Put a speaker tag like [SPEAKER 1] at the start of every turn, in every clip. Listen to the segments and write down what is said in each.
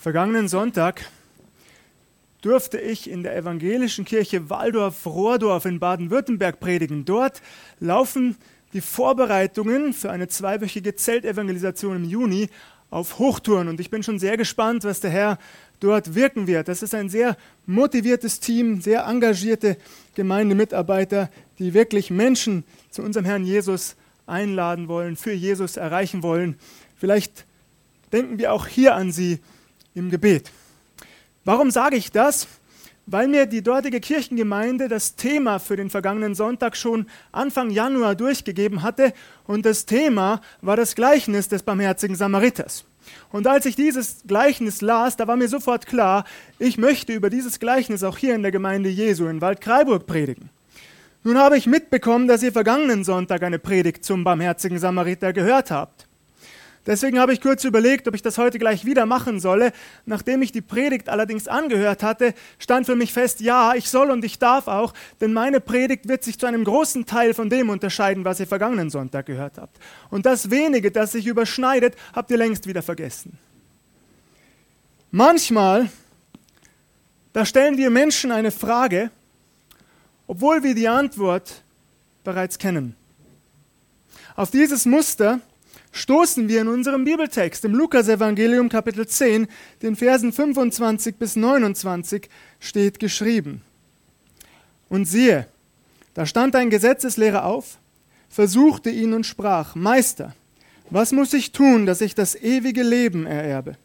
[SPEAKER 1] Vergangenen Sonntag durfte ich in der evangelischen Kirche Waldorf-Rohrdorf in Baden-Württemberg predigen. Dort laufen die Vorbereitungen für eine zweiwöchige Zeltevangelisation im Juni auf Hochtouren und ich bin schon sehr gespannt, was der Herr dort wirken wird. Das ist ein sehr motiviertes Team, sehr engagierte Gemeindemitarbeiter, die wirklich Menschen zu unserem Herrn Jesus einladen wollen, für Jesus erreichen wollen. Vielleicht denken wir auch hier an sie im Gebet. Warum sage ich das? Weil mir die dortige Kirchengemeinde das Thema für den vergangenen Sonntag schon Anfang Januar durchgegeben hatte und das Thema war das Gleichnis des barmherzigen Samariters. Und als ich dieses Gleichnis las, da war mir sofort klar, ich möchte über dieses Gleichnis auch hier in der Gemeinde Jesu in Waldkraiburg predigen. Nun habe ich mitbekommen, dass ihr vergangenen Sonntag eine Predigt zum barmherzigen Samariter gehört habt. Deswegen habe ich kurz überlegt, ob ich das heute gleich wieder machen solle. Nachdem ich die Predigt allerdings angehört hatte, stand für mich fest, ja, ich soll und ich darf auch, denn meine Predigt wird sich zu einem großen Teil von dem unterscheiden, was ihr vergangenen Sonntag gehört habt. Und das wenige, das sich überschneidet, habt ihr längst wieder vergessen. Manchmal, da stellen wir Menschen eine Frage, obwohl wir die Antwort bereits kennen. Auf dieses Muster stoßen wir in unserem Bibeltext im Lukasevangelium Kapitel 10, den Versen 25 bis 29 steht geschrieben. Und siehe, da stand ein Gesetzeslehrer auf, versuchte ihn und sprach, Meister, was muss ich tun, dass ich das ewige Leben ererbe?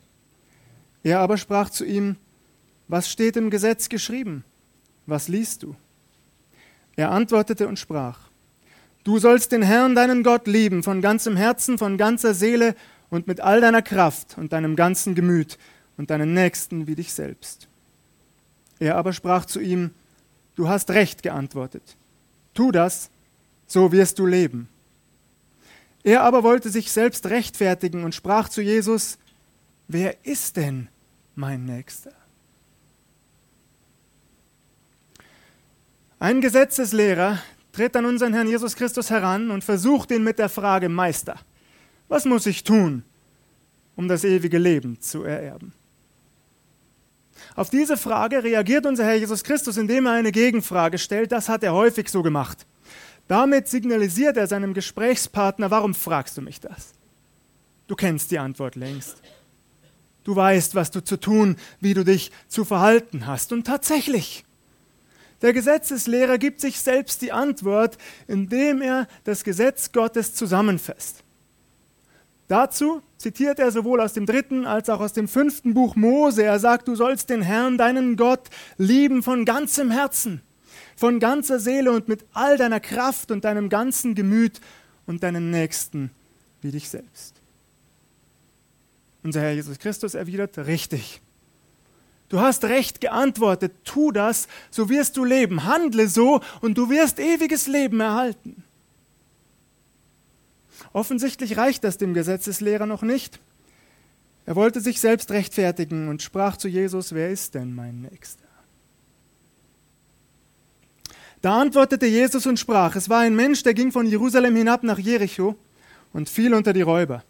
[SPEAKER 1] Er aber sprach zu ihm, was steht im Gesetz geschrieben? Was liest du? Er antwortete und sprach, Du sollst den Herrn, deinen Gott, lieben, von ganzem Herzen, von ganzer Seele und mit all deiner Kraft und deinem ganzen Gemüt und deinen Nächsten wie dich selbst. Er aber sprach zu ihm, Du hast recht geantwortet. Tu das, so wirst du leben. Er aber wollte sich selbst rechtfertigen und sprach zu Jesus, Wer ist denn mein Nächster? Ein Gesetzeslehrer, tritt an unseren Herrn Jesus Christus heran und versucht ihn mit der Frage, Meister, was muss ich tun, um das ewige Leben zu ererben? Auf diese Frage reagiert unser Herr Jesus Christus, indem er eine Gegenfrage stellt. Das hat er häufig so gemacht. Damit signalisiert er seinem Gesprächspartner, warum fragst du mich das? Du kennst die Antwort längst. Du weißt, was du zu tun, wie du dich zu verhalten hast. Und tatsächlich, der Gesetzeslehrer gibt sich selbst die Antwort, indem er das Gesetz Gottes zusammenfasst. Dazu zitiert er sowohl aus dem dritten als auch aus dem fünften Buch Mose. Er sagt, du sollst den Herrn, deinen Gott, lieben von ganzem Herzen, von ganzer Seele und mit all deiner Kraft und deinem ganzen Gemüt und deinen Nächsten wie dich selbst. Unser Herr Jesus Christus erwidert, richtig. Du hast recht geantwortet, tu das, so wirst du leben, handle so und du wirst ewiges Leben erhalten. Offensichtlich reicht das dem Gesetzeslehrer noch nicht. Er wollte sich selbst rechtfertigen und sprach zu Jesus, wer ist denn mein Nächster? Da antwortete Jesus und sprach, es war ein Mensch, der ging von Jerusalem hinab nach Jericho und fiel unter die Räuber.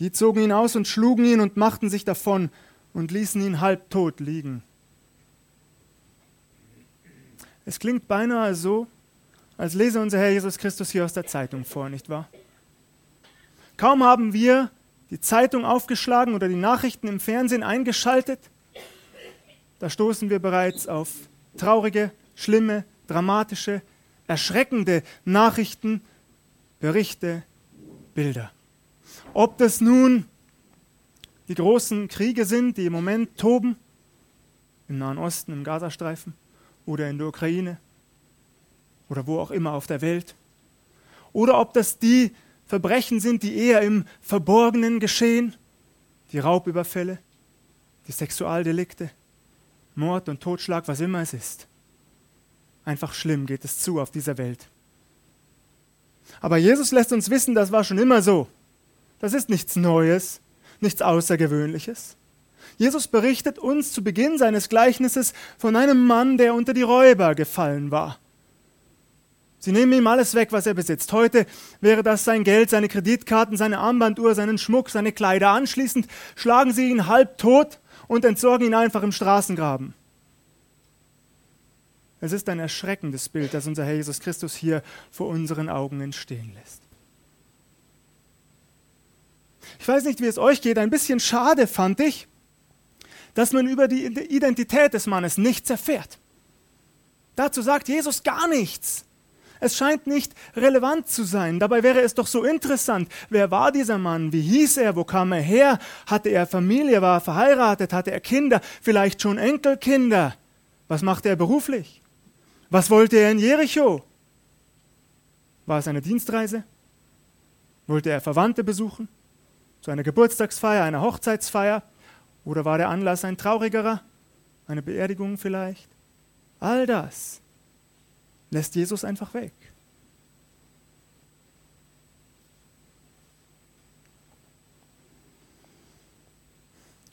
[SPEAKER 1] Die zogen ihn aus und schlugen ihn und machten sich davon und ließen ihn halbtot liegen. Es klingt beinahe so, als lese unser Herr Jesus Christus hier aus der Zeitung vor, nicht wahr? Kaum haben wir die Zeitung aufgeschlagen oder die Nachrichten im Fernsehen eingeschaltet, da stoßen wir bereits auf traurige, schlimme, dramatische, erschreckende Nachrichten, Berichte, Bilder. Ob das nun die großen Kriege sind, die im Moment toben, im Nahen Osten, im Gazastreifen oder in der Ukraine oder wo auch immer auf der Welt. Oder ob das die Verbrechen sind, die eher im Verborgenen geschehen, die Raubüberfälle, die Sexualdelikte, Mord und Totschlag, was immer es ist. Einfach schlimm geht es zu auf dieser Welt. Aber Jesus lässt uns wissen, das war schon immer so. Das ist nichts Neues nichts Außergewöhnliches. Jesus berichtet uns zu Beginn seines Gleichnisses von einem Mann, der unter die Räuber gefallen war. Sie nehmen ihm alles weg, was er besitzt. Heute wäre das sein Geld, seine Kreditkarten, seine Armbanduhr, seinen Schmuck, seine Kleider. Anschließend schlagen sie ihn halb tot und entsorgen ihn einfach im Straßengraben. Es ist ein erschreckendes Bild, das unser Herr Jesus Christus hier vor unseren Augen entstehen lässt. Ich weiß nicht, wie es euch geht, ein bisschen schade fand ich, dass man über die Identität des Mannes nichts erfährt. Dazu sagt Jesus gar nichts. Es scheint nicht relevant zu sein. Dabei wäre es doch so interessant. Wer war dieser Mann? Wie hieß er? Wo kam er her? Hatte er Familie? War er verheiratet? Hatte er Kinder? Vielleicht schon Enkelkinder? Was machte er beruflich? Was wollte er in Jericho? War es eine Dienstreise? Wollte er Verwandte besuchen? Zu einer Geburtstagsfeier, einer Hochzeitsfeier? Oder war der Anlass ein traurigerer? Eine Beerdigung vielleicht? All das lässt Jesus einfach weg.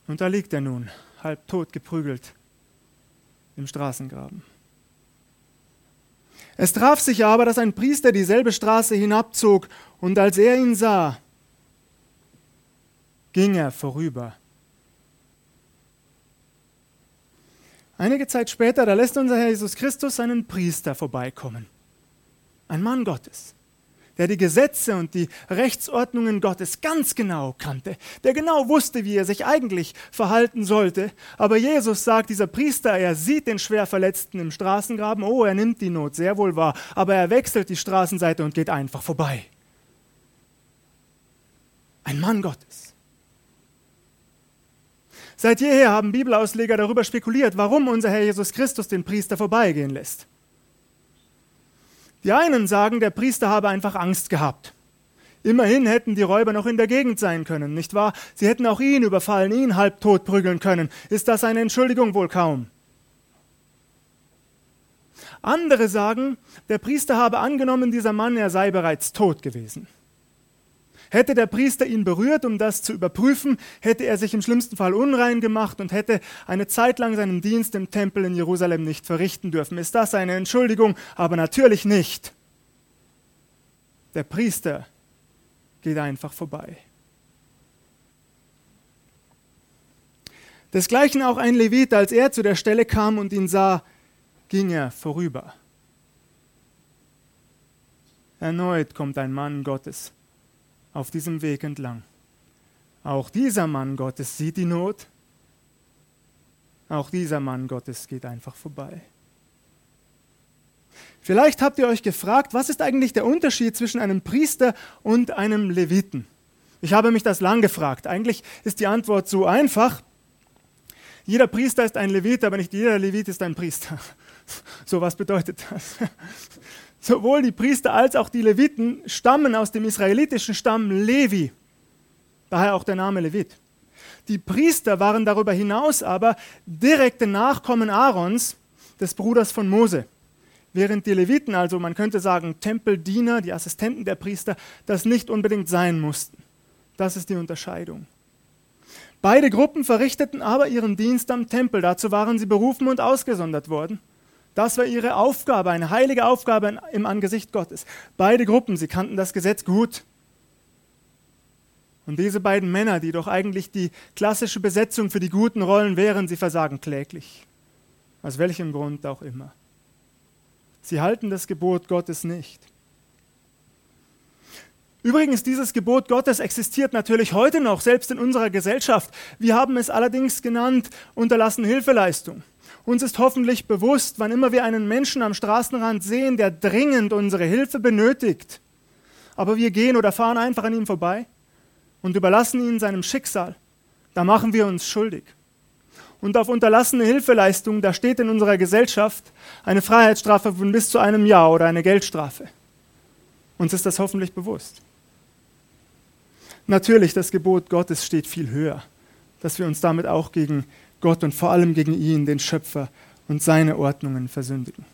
[SPEAKER 1] Und da liegt er nun, halb tot geprügelt, im Straßengraben. Es traf sich aber, dass ein Priester dieselbe Straße hinabzog, und als er ihn sah, ging er vorüber Einige Zeit später, da lässt unser Herr Jesus Christus einen Priester vorbeikommen. Ein Mann Gottes, der die Gesetze und die Rechtsordnungen Gottes ganz genau kannte, der genau wusste, wie er sich eigentlich verhalten sollte. Aber Jesus sagt, dieser Priester, er sieht den Schwerverletzten im Straßengraben, oh, er nimmt die Not sehr wohl wahr, aber er wechselt die Straßenseite und geht einfach vorbei. Ein Mann Gottes. Seit jeher haben Bibelausleger darüber spekuliert, warum unser Herr Jesus Christus den Priester vorbeigehen lässt. Die einen sagen, der Priester habe einfach Angst gehabt. Immerhin hätten die Räuber noch in der Gegend sein können, nicht wahr? Sie hätten auch ihn überfallen, ihn halbtot prügeln können. Ist das eine Entschuldigung wohl kaum? Andere sagen, der Priester habe angenommen, dieser Mann, er sei bereits tot gewesen. Hätte der Priester ihn berührt, um das zu überprüfen, hätte er sich im schlimmsten Fall unrein gemacht und hätte eine Zeit lang seinen Dienst im Tempel in Jerusalem nicht verrichten dürfen. Ist das eine Entschuldigung? Aber natürlich nicht. Der Priester geht einfach vorbei. Desgleichen auch ein Levit, als er zu der Stelle kam und ihn sah, ging er vorüber. Erneut kommt ein Mann Gottes auf diesem Weg entlang. Auch dieser Mann Gottes sieht die Not. Auch dieser Mann Gottes geht einfach vorbei. Vielleicht habt ihr euch gefragt, was ist eigentlich der Unterschied zwischen einem Priester und einem Leviten? Ich habe mich das lang gefragt. Eigentlich ist die Antwort so einfach. Jeder Priester ist ein Levit, aber nicht jeder Levit ist ein Priester. So was bedeutet das? Sowohl die Priester als auch die Leviten stammen aus dem israelitischen Stamm Levi, daher auch der Name Levit. Die Priester waren darüber hinaus aber direkte Nachkommen Aarons, des Bruders von Mose. Während die Leviten, also man könnte sagen Tempeldiener, die Assistenten der Priester, das nicht unbedingt sein mussten. Das ist die Unterscheidung. Beide Gruppen verrichteten aber ihren Dienst am Tempel. Dazu waren sie berufen und ausgesondert worden. Das war ihre Aufgabe, eine heilige Aufgabe im Angesicht Gottes. Beide Gruppen, sie kannten das Gesetz gut. Und diese beiden Männer, die doch eigentlich die klassische Besetzung für die guten Rollen wären, sie versagen kläglich. Aus welchem Grund auch immer. Sie halten das Gebot Gottes nicht. Übrigens, dieses Gebot Gottes existiert natürlich heute noch, selbst in unserer Gesellschaft. Wir haben es allerdings genannt, unterlassen Hilfeleistung. Uns ist hoffentlich bewusst, wann immer wir einen Menschen am Straßenrand sehen, der dringend unsere Hilfe benötigt, aber wir gehen oder fahren einfach an ihm vorbei und überlassen ihn seinem Schicksal, da machen wir uns schuldig. Und auf unterlassene Hilfeleistung, da steht in unserer Gesellschaft eine Freiheitsstrafe von bis zu einem Jahr oder eine Geldstrafe. Uns ist das hoffentlich bewusst. Natürlich, das Gebot Gottes steht viel höher, dass wir uns damit auch gegen Gott und vor allem gegen ihn, den Schöpfer und seine Ordnungen versündigen.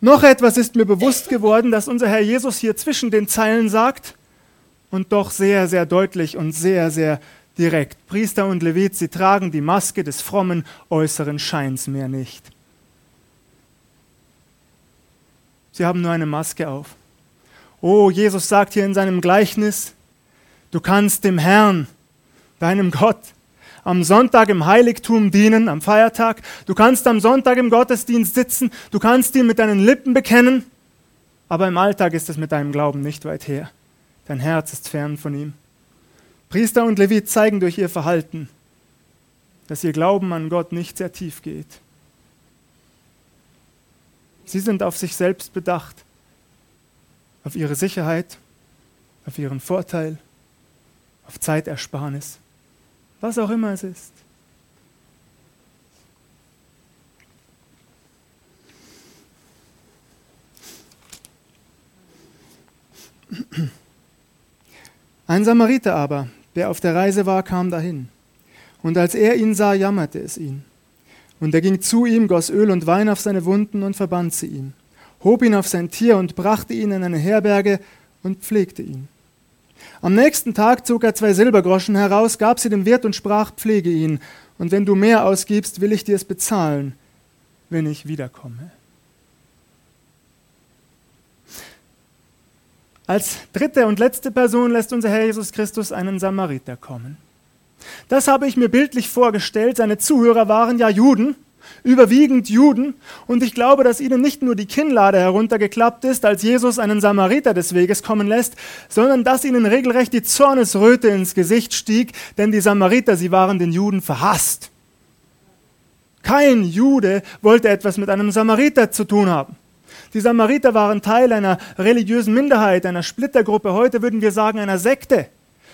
[SPEAKER 1] Noch etwas ist mir bewusst geworden, dass unser Herr Jesus hier zwischen den Zeilen sagt und doch sehr, sehr deutlich und sehr, sehr direkt. Priester und Levit, sie tragen die Maske des frommen äußeren Scheins mehr nicht. Sie haben nur eine Maske auf. Oh, Jesus sagt hier in seinem Gleichnis, du kannst dem Herrn deinem Gott. Am Sonntag im Heiligtum dienen, am Feiertag. Du kannst am Sonntag im Gottesdienst sitzen. Du kannst ihn mit deinen Lippen bekennen. Aber im Alltag ist es mit deinem Glauben nicht weit her. Dein Herz ist fern von ihm. Priester und Levit zeigen durch ihr Verhalten, dass ihr Glauben an Gott nicht sehr tief geht. Sie sind auf sich selbst bedacht, auf ihre Sicherheit, auf ihren Vorteil, auf Zeitersparnis, was auch immer es ist. Ein Samariter aber, der auf der Reise war, kam dahin. Und als er ihn sah, jammerte es ihn. Und er ging zu ihm, goss Öl und Wein auf seine Wunden und verband sie ihm, hob ihn auf sein Tier und brachte ihn in eine Herberge und pflegte ihn. Am nächsten Tag zog er zwei Silbergroschen heraus, gab sie dem Wirt und sprach, pflege ihn, und wenn du mehr ausgibst, will ich dir es bezahlen, wenn ich wiederkomme. Als dritte und letzte Person lässt unser Herr Jesus Christus einen Samariter kommen. Das habe ich mir bildlich vorgestellt. Seine Zuhörer waren ja Juden, überwiegend Juden. Und ich glaube, dass ihnen nicht nur die Kinnlade heruntergeklappt ist, als Jesus einen Samariter des Weges kommen lässt, sondern dass ihnen regelrecht die Zornesröte ins Gesicht stieg, denn die Samariter, sie waren den Juden verhasst. Kein Jude wollte etwas mit einem Samariter zu tun haben. Die Samariter waren Teil einer religiösen Minderheit, einer Splittergruppe, heute würden wir sagen einer Sekte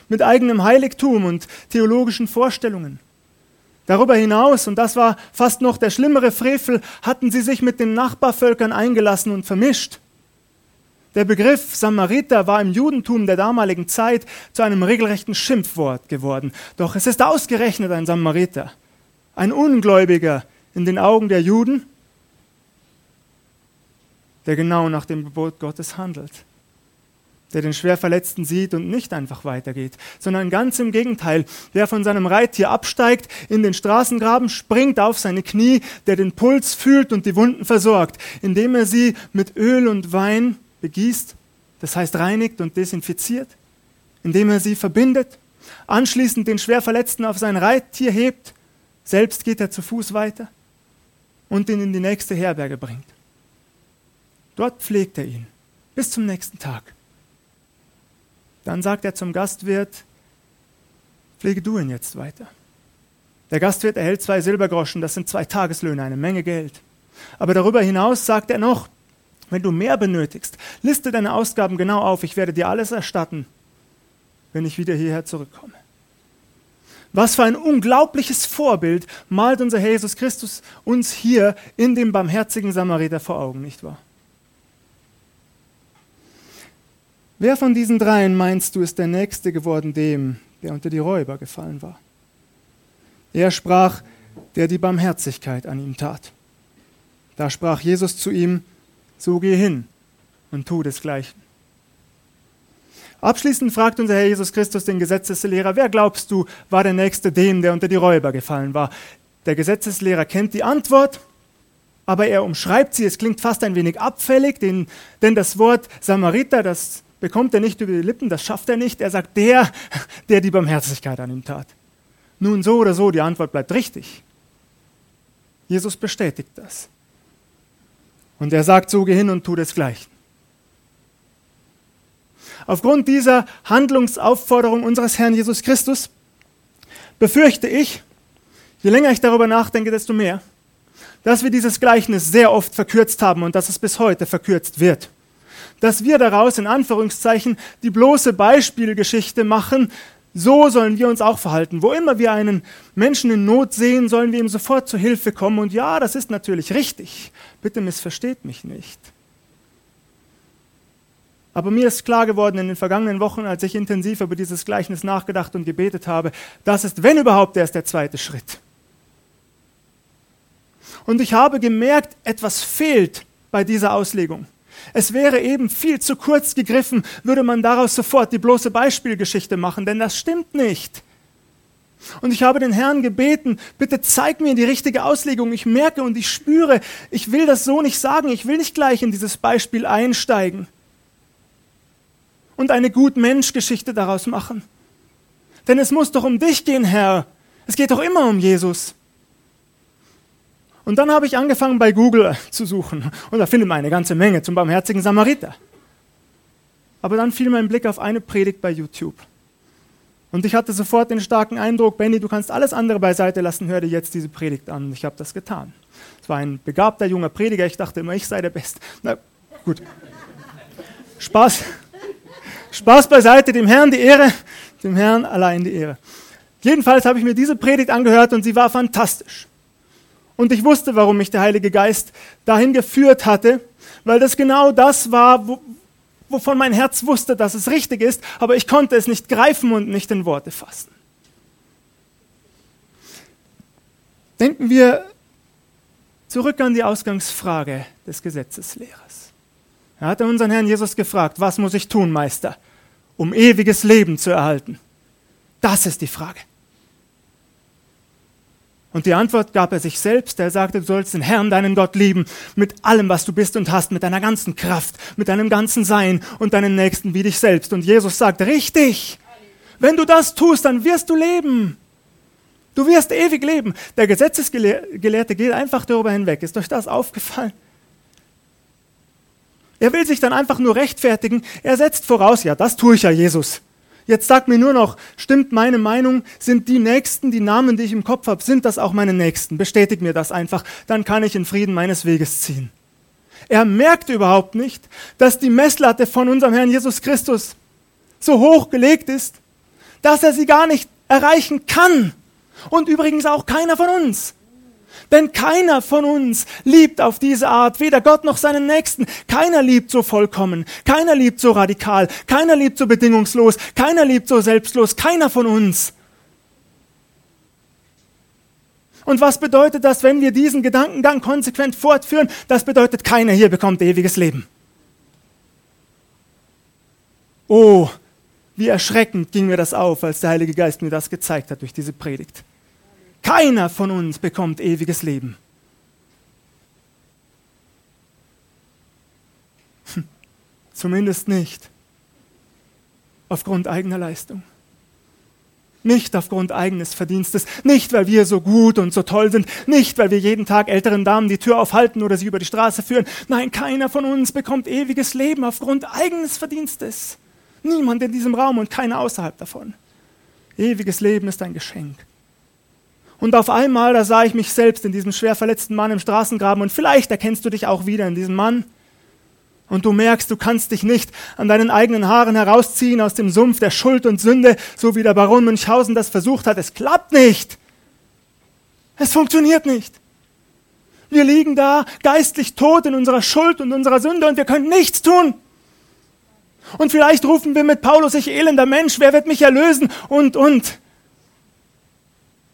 [SPEAKER 1] mit eigenem Heiligtum und theologischen Vorstellungen. Darüber hinaus, und das war fast noch der schlimmere Frevel, hatten sie sich mit den Nachbarvölkern eingelassen und vermischt. Der Begriff Samariter war im Judentum der damaligen Zeit zu einem regelrechten Schimpfwort geworden. Doch es ist ausgerechnet ein Samariter, ein Ungläubiger in den Augen der Juden, der genau nach dem Gebot Gottes handelt, der den Schwerverletzten sieht und nicht einfach weitergeht, sondern ganz im Gegenteil, der von seinem Reittier absteigt, in den Straßengraben springt auf seine Knie, der den Puls fühlt und die Wunden versorgt, indem er sie mit Öl und Wein begießt, das heißt reinigt und desinfiziert, indem er sie verbindet, anschließend den Schwerverletzten auf sein Reittier hebt, selbst geht er zu Fuß weiter und ihn in die nächste Herberge bringt. Dort pflegt er ihn bis zum nächsten Tag. Dann sagt er zum Gastwirt, pflege du ihn jetzt weiter. Der Gastwirt erhält zwei Silbergroschen, das sind zwei Tageslöhne, eine Menge Geld. Aber darüber hinaus sagt er noch, wenn du mehr benötigst, liste deine Ausgaben genau auf, ich werde dir alles erstatten, wenn ich wieder hierher zurückkomme. Was für ein unglaubliches Vorbild malt unser Herr Jesus Christus uns hier in dem barmherzigen Samariter vor Augen, nicht wahr? Wer von diesen dreien meinst du ist der Nächste geworden dem, der unter die Räuber gefallen war? Er sprach, der die Barmherzigkeit an ihm tat. Da sprach Jesus zu ihm, so geh hin und tu desgleichen. Abschließend fragt unser Herr Jesus Christus den Gesetzeslehrer, wer glaubst du, war der Nächste dem, der unter die Räuber gefallen war? Der Gesetzeslehrer kennt die Antwort, aber er umschreibt sie, es klingt fast ein wenig abfällig, denn, denn das Wort Samariter, das bekommt er nicht über die Lippen, das schafft er nicht. Er sagt, der, der die Barmherzigkeit an ihm tat. Nun, so oder so, die Antwort bleibt richtig. Jesus bestätigt das. Und er sagt, so geh hin und tu desgleichen. Aufgrund dieser Handlungsaufforderung unseres Herrn Jesus Christus befürchte ich, je länger ich darüber nachdenke, desto mehr, dass wir dieses Gleichnis sehr oft verkürzt haben und dass es bis heute verkürzt wird dass wir daraus in Anführungszeichen die bloße Beispielgeschichte machen, so sollen wir uns auch verhalten. Wo immer wir einen Menschen in Not sehen, sollen wir ihm sofort zur Hilfe kommen. Und ja, das ist natürlich richtig. Bitte missversteht mich nicht. Aber mir ist klar geworden in den vergangenen Wochen, als ich intensiv über dieses Gleichnis nachgedacht und gebetet habe, das ist, wenn überhaupt, erst der zweite Schritt. Und ich habe gemerkt, etwas fehlt bei dieser Auslegung. Es wäre eben viel zu kurz gegriffen, würde man daraus sofort die bloße Beispielgeschichte machen, denn das stimmt nicht. Und ich habe den Herrn gebeten, bitte zeig mir die richtige Auslegung. Ich merke und ich spüre, ich will das so nicht sagen, ich will nicht gleich in dieses Beispiel einsteigen und eine Gut-Mensch-Geschichte daraus machen. Denn es muss doch um dich gehen, Herr. Es geht doch immer um Jesus. Und dann habe ich angefangen bei Google zu suchen. Und da findet man eine ganze Menge zum barmherzigen Samariter. Aber dann fiel mein Blick auf eine Predigt bei YouTube. Und ich hatte sofort den starken Eindruck, Benny, du kannst alles andere beiseite lassen, hör dir jetzt diese Predigt an. Und ich habe das getan. Es war ein begabter junger Prediger, ich dachte immer, ich sei der Beste. Na gut. Spaß. Spaß beiseite, dem Herrn die Ehre, dem Herrn allein die Ehre. Jedenfalls habe ich mir diese Predigt angehört und sie war fantastisch. Und ich wusste, warum mich der Heilige Geist dahin geführt hatte, weil das genau das war, wo, wovon mein Herz wusste, dass es richtig ist, aber ich konnte es nicht greifen und nicht in Worte fassen. Denken wir zurück an die Ausgangsfrage des Gesetzeslehrers. Er hatte unseren Herrn Jesus gefragt, was muss ich tun, Meister, um ewiges Leben zu erhalten? Das ist die Frage. Und die Antwort gab er sich selbst. Er sagte, du sollst den Herrn, deinen Gott lieben, mit allem, was du bist und hast, mit deiner ganzen Kraft, mit deinem ganzen Sein und deinen Nächsten wie dich selbst. Und Jesus sagt, richtig, wenn du das tust, dann wirst du leben. Du wirst ewig leben. Der Gesetzesgelehrte geht einfach darüber hinweg. Ist euch das aufgefallen? Er will sich dann einfach nur rechtfertigen. Er setzt voraus, ja, das tue ich ja, Jesus. Jetzt sag mir nur noch, stimmt meine Meinung, sind die Nächsten, die Namen, die ich im Kopf habe, sind das auch meine Nächsten? Bestätig mir das einfach, dann kann ich in Frieden meines Weges ziehen. Er merkt überhaupt nicht, dass die Messlatte von unserem Herrn Jesus Christus so hoch gelegt ist, dass er sie gar nicht erreichen kann. Und übrigens auch keiner von uns. Denn keiner von uns liebt auf diese Art, weder Gott noch seinen Nächsten. Keiner liebt so vollkommen, keiner liebt so radikal, keiner liebt so bedingungslos, keiner liebt so selbstlos, keiner von uns. Und was bedeutet das, wenn wir diesen Gedankengang konsequent fortführen? Das bedeutet, keiner hier bekommt ewiges Leben. Oh, wie erschreckend ging mir das auf, als der Heilige Geist mir das gezeigt hat durch diese Predigt. Keiner von uns bekommt ewiges Leben. Hm. Zumindest nicht aufgrund eigener Leistung. Nicht aufgrund eigenes Verdienstes, nicht weil wir so gut und so toll sind, nicht weil wir jeden Tag älteren Damen die Tür aufhalten oder sie über die Straße führen. Nein, keiner von uns bekommt ewiges Leben aufgrund eigenes Verdienstes. Niemand in diesem Raum und keiner außerhalb davon. Ewiges Leben ist ein Geschenk. Und auf einmal, da sah ich mich selbst in diesem schwer verletzten Mann im Straßengraben und vielleicht erkennst du dich auch wieder in diesem Mann. Und du merkst, du kannst dich nicht an deinen eigenen Haaren herausziehen aus dem Sumpf der Schuld und Sünde, so wie der Baron Münchhausen das versucht hat. Es klappt nicht. Es funktioniert nicht. Wir liegen da geistlich tot in unserer Schuld und unserer Sünde und wir können nichts tun. Und vielleicht rufen wir mit Paulus, ich elender Mensch, wer wird mich erlösen? Und, und.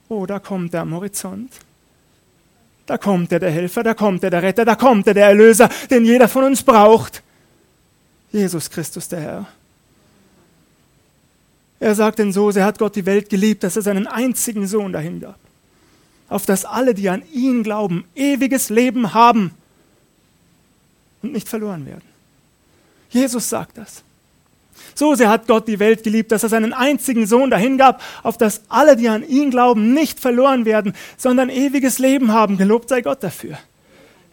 [SPEAKER 1] Oh, da kommt er am Horizont. Da kommt er, der Helfer, da kommt er, der Retter, da kommt er, der Erlöser, den jeder von uns braucht. Jesus Christus, der Herr. Er sagt denn so, er hat Gott die Welt geliebt, dass er seinen einzigen Sohn dahin gab, auf dass alle, die an ihn glauben, ewiges Leben haben und nicht verloren werden. Jesus sagt das. So sehr hat Gott die Welt geliebt, dass er seinen einzigen Sohn dahingab, auf dass alle, die an ihn glauben, nicht verloren werden, sondern ewiges Leben haben. Gelobt sei Gott dafür.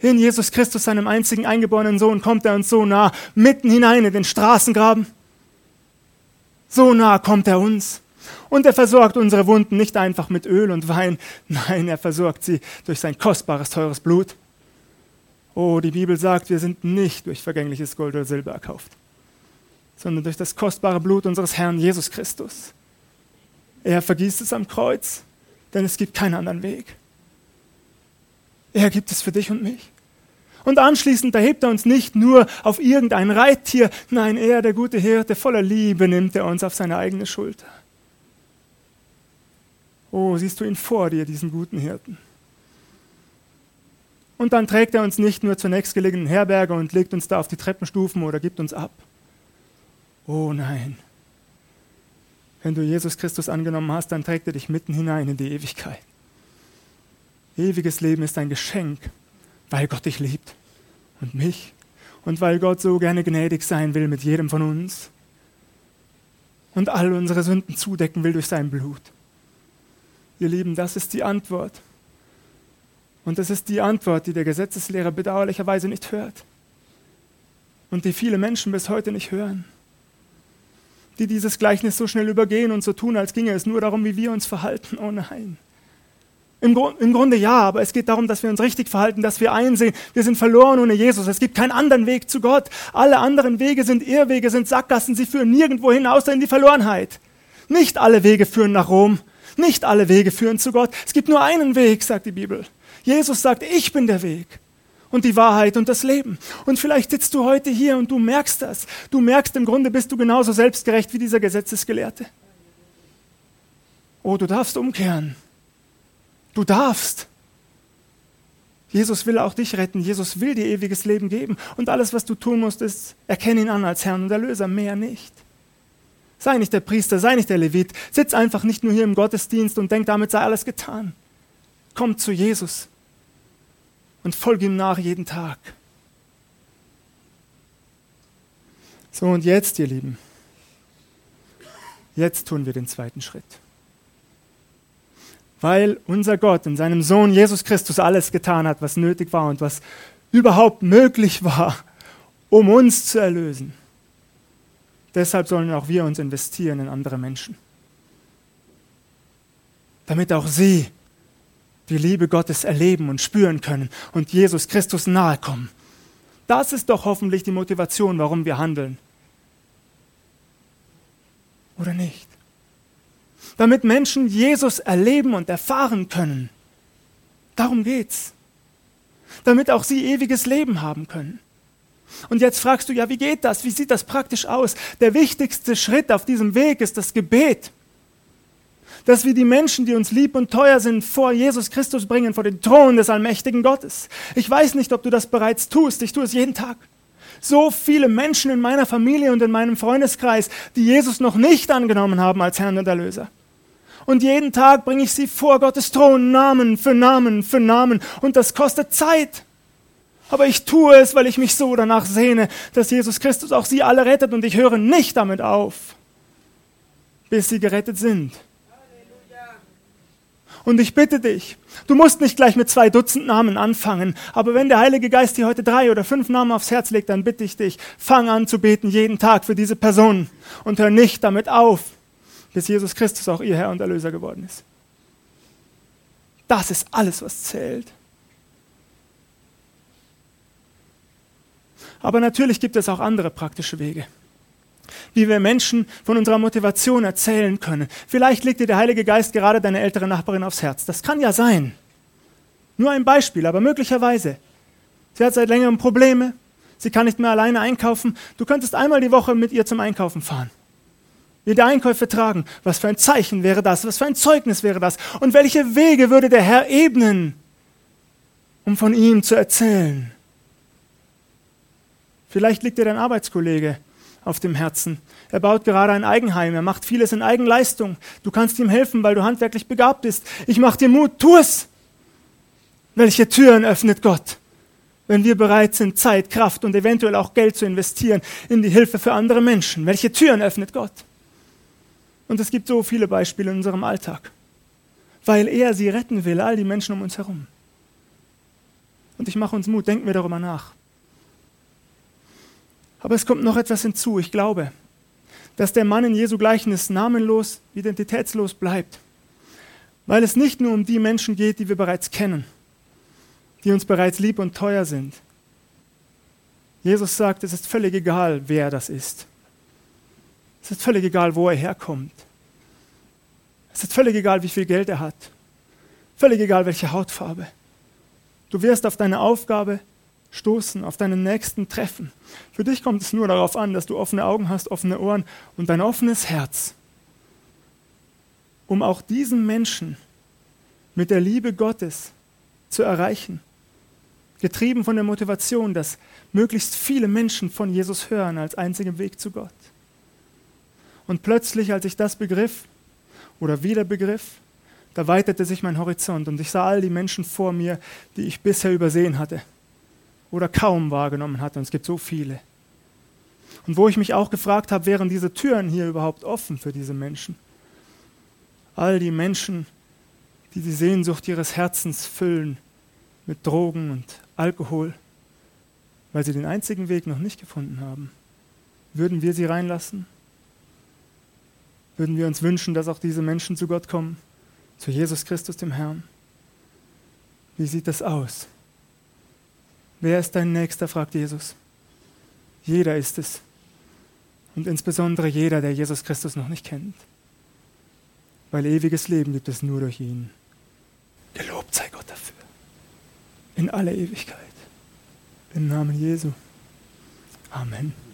[SPEAKER 1] In Jesus Christus, seinem einzigen eingeborenen Sohn, kommt er uns so nah, mitten hinein in den Straßengraben. So nah kommt er uns. Und er versorgt unsere Wunden nicht einfach mit Öl und Wein, nein, er versorgt sie durch sein kostbares, teures Blut. Oh, die Bibel sagt, wir sind nicht durch vergängliches Gold oder Silber erkauft sondern durch das kostbare Blut unseres Herrn Jesus Christus. Er vergießt es am Kreuz, denn es gibt keinen anderen Weg. Er gibt es für dich und mich. Und anschließend erhebt er uns nicht nur auf irgendein Reittier, nein, er, der gute Hirte, voller Liebe nimmt er uns auf seine eigene Schulter. Oh, siehst du ihn vor dir, diesen guten Hirten. Und dann trägt er uns nicht nur zur nächstgelegenen Herberge und legt uns da auf die Treppenstufen oder gibt uns ab. Oh nein. Wenn du Jesus Christus angenommen hast, dann trägt er dich mitten hinein in die Ewigkeit. Ewiges Leben ist ein Geschenk, weil Gott dich liebt und mich und weil Gott so gerne gnädig sein will mit jedem von uns. und all unsere Sünden zudecken will durch sein Blut. Ihr Lieben, das ist die Antwort. Und das ist die Antwort, die der Gesetzeslehrer bedauerlicherweise nicht hört. Und die viele Menschen bis heute nicht hören. Die dieses Gleichnis so schnell übergehen und so tun, als ginge es nur darum, wie wir uns verhalten. Oh nein. Im, Grund, Im, Grunde ja, aber es geht darum, dass wir uns richtig verhalten, dass wir einsehen, wir sind verloren ohne Jesus. Es gibt keinen anderen Weg zu Gott. Alle anderen Wege sind Irrwege, sind Sackgassen, sie führen nirgendwo hin, außer in die Verlorenheit. Nicht alle Wege führen nach Rom, nicht alle Wege führen zu Gott. Es gibt nur einen Weg, sagt die Bibel. Jesus sagt, ich bin der Weg und die Wahrheit und das Leben. Und vielleicht sitzt du heute hier und du merkst das. Du merkst, im Grunde bist du genauso selbstgerecht wie dieser Gesetzesgelehrte. Oh, du darfst umkehren. Du darfst. Jesus will auch dich retten. Jesus will dir ewiges Leben geben. Und alles, was du tun musst, ist, erkenne ihn an als Herrn und Erlöser, mehr nicht. Sei nicht der Priester, sei nicht der Levit. Sitz einfach nicht nur hier im Gottesdienst und denk, damit sei alles getan. Komm zu Jesus und folge ihm nach jeden Tag. So, und jetzt, ihr Lieben, jetzt tun wir den zweiten Schritt weil unser Gott in seinem Sohn Jesus Christus alles getan hat, was nötig war und was überhaupt möglich war, um uns zu erlösen. Deshalb sollen auch wir uns investieren in andere Menschen, damit auch sie die Liebe Gottes erleben und spüren können und Jesus Christus nahe kommen. Das ist doch hoffentlich die Motivation, warum wir handeln. Oder nicht? damit Menschen Jesus erleben und erfahren können. Darum geht's. Damit auch sie ewiges Leben haben können. Und jetzt fragst du, ja, wie geht das? Wie sieht das praktisch aus? Der wichtigste Schritt auf diesem Weg ist das Gebet. Dass wir die Menschen, die uns lieb und teuer sind, vor Jesus Christus bringen, vor den Thron des allmächtigen Gottes. Ich weiß nicht, ob du das bereits tust. Ich tue es jeden Tag. So viele Menschen in meiner Familie und in meinem Freundeskreis, die Jesus noch nicht angenommen haben als Herrn und Erlöser. Und jeden Tag bringe ich sie vor Gottes Thron, Namen für Namen für Namen. Und das kostet Zeit. Aber ich tue es, weil ich mich so danach sehne, dass Jesus Christus auch sie alle rettet. Und ich höre nicht damit auf, bis sie gerettet sind. Und ich bitte dich, du musst nicht gleich mit zwei Dutzend Namen anfangen, aber wenn der Heilige Geist dir heute drei oder fünf Namen aufs Herz legt, dann bitte ich dich, fang an zu beten jeden Tag für diese Person und hör nicht damit auf, bis Jesus Christus auch ihr Herr und Erlöser geworden ist. Das ist alles, was zählt. Aber natürlich gibt es auch andere praktische Wege, wie wir Menschen von unserer Motivation erzählen können. Vielleicht legt dir der Heilige Geist gerade deine ältere Nachbarin aufs Herz. Das kann ja sein. Nur ein Beispiel, aber möglicherweise. Sie hat seit längerem Probleme. Sie kann nicht mehr alleine einkaufen. Du könntest einmal die Woche mit ihr zum Einkaufen fahren wir die Einkäufe tragen. Was für ein Zeichen wäre das? Was für ein Zeugnis wäre das? Und welche Wege würde der Herr ebnen, um von ihm zu erzählen? Vielleicht liegt dir dein Arbeitskollege auf dem Herzen. Er baut gerade ein Eigenheim, er macht vieles in Eigenleistung. Du kannst ihm helfen, weil du handwerklich begabt bist. Ich mach dir Mut, tu es! Welche Türen öffnet Gott, wenn wir bereit sind, Zeit, Kraft und eventuell auch Geld zu investieren in die Hilfe für andere Menschen? Welche Türen öffnet Gott? Und es gibt so viele Beispiele in unserem Alltag, weil er sie retten will, all die Menschen um uns herum. Und ich mache uns Mut, denken wir darüber nach. Aber es kommt noch etwas hinzu. Ich glaube, dass der Mann in Jesu Gleichnis namenlos, identitätslos bleibt, weil es nicht nur um die Menschen geht, die wir bereits kennen, die uns bereits lieb und teuer sind. Jesus sagt, es ist völlig egal, wer das ist. Es ist völlig egal, wo er herkommt. Es ist völlig egal, wie viel Geld er hat. Völlig egal, welche Hautfarbe. Du wirst auf deine Aufgabe stoßen, auf deinen nächsten treffen. Für dich kommt es nur darauf an, dass du offene Augen hast, offene Ohren und ein offenes Herz, um auch diesen Menschen mit der Liebe Gottes zu erreichen. Getrieben von der Motivation, dass möglichst viele Menschen von Jesus hören als einzigen Weg zu Gott. Und plötzlich, als ich das begriff oder wieder begriff, da weitete sich mein Horizont und ich sah all die Menschen vor mir, die ich bisher übersehen hatte oder kaum wahrgenommen hatte. Und es gibt so viele. Und wo ich mich auch gefragt habe, wären diese Türen hier überhaupt offen für diese Menschen? All die Menschen, die die Sehnsucht ihres Herzens füllen mit Drogen und Alkohol, weil sie den einzigen Weg noch nicht gefunden haben. Würden wir sie reinlassen? Würden wir uns wünschen, dass auch diese Menschen zu Gott kommen, zu Jesus Christus, dem Herrn? Wie sieht das aus? Wer ist dein Nächster? fragt Jesus. Jeder ist es. Und insbesondere jeder, der Jesus Christus noch nicht kennt. Weil ewiges Leben gibt es nur durch ihn. Gelobt sei Gott dafür. In aller Ewigkeit. Im Namen Jesu. Amen.